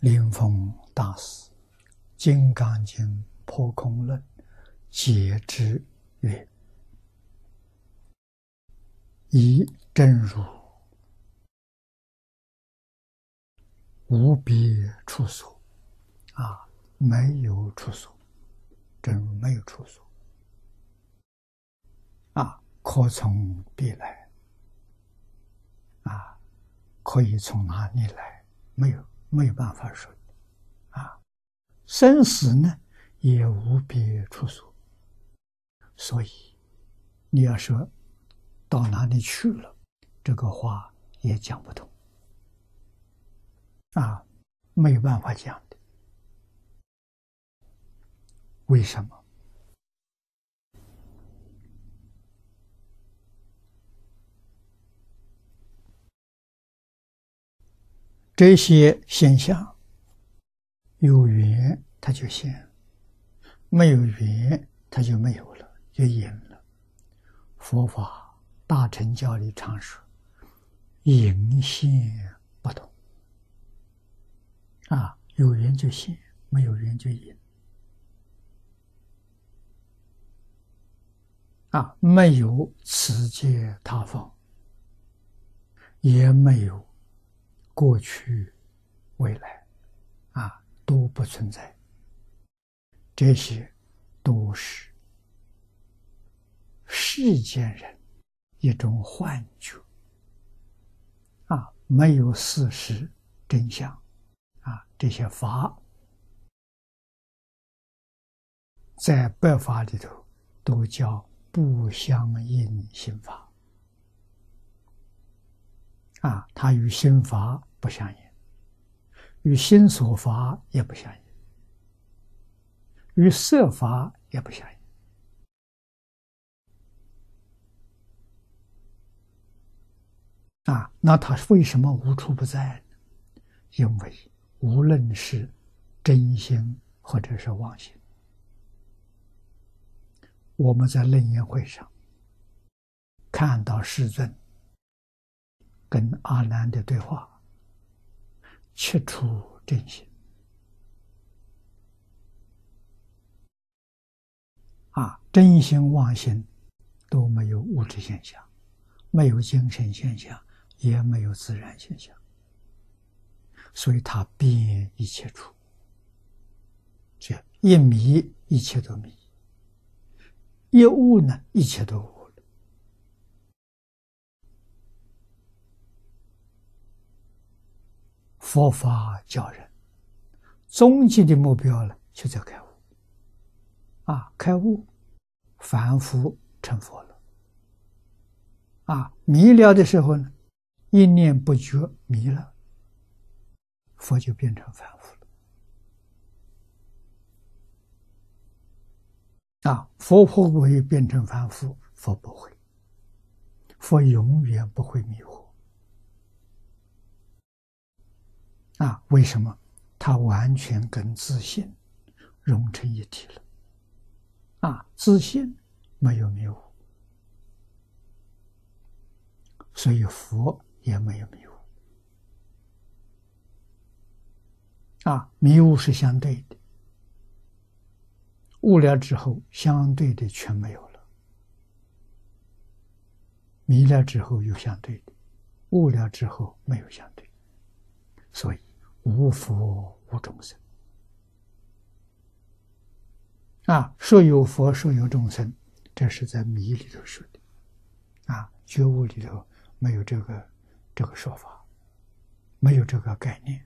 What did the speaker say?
灵峰大师《金刚经破空论》解之曰：“以真如无别处所，啊，没有处所，真如没有处所，啊，可从必来，啊，可以从哪里来？没有。”没有办法说，啊，生死呢也无别处所，所以你要说到哪里去了，这个话也讲不通，啊，没有办法讲的。为什么？这些现象有缘，它就现；没有缘，它就没有了，就隐了。佛法大乘教里常说：“隐现不同。”啊，有缘就现，没有缘就隐。啊，没有此界他方，也没有。过去、未来，啊，都不存在。这些都是世间人一种幻觉，啊，没有事实真相，啊，这些法在百法里头都叫不相应心法。啊，它与心法不相应，与心所法也不相应，与色法也不相应。啊，那它为什么无处不在呢？因为无论是真心或者是妄心，我们在楞严会上看到世尊。跟阿难的对话，切出真心啊，真心妄心都没有物质现象，没有精神现象，也没有自然现象，所以他变一切处，这一迷一切都迷，一悟呢一切都悟。佛法教人，终极的目标呢，就在开悟。啊，开悟，凡夫成佛了。啊，迷了的时候呢，一念不觉迷了，佛就变成凡夫了。啊，佛会不会变成凡夫？佛不会，佛永远不会迷惑。啊，为什么？他完全跟自信融成一体了。啊，自信没有迷雾，所以佛也没有迷雾。啊，迷雾是相对的，悟了之后，相对的全没有了；迷了之后有相对的，悟了之后没有相对，所以。无佛无众生啊，说有佛，说有众生，这是在迷里头说的啊，觉悟里头没有这个这个说法，没有这个概念。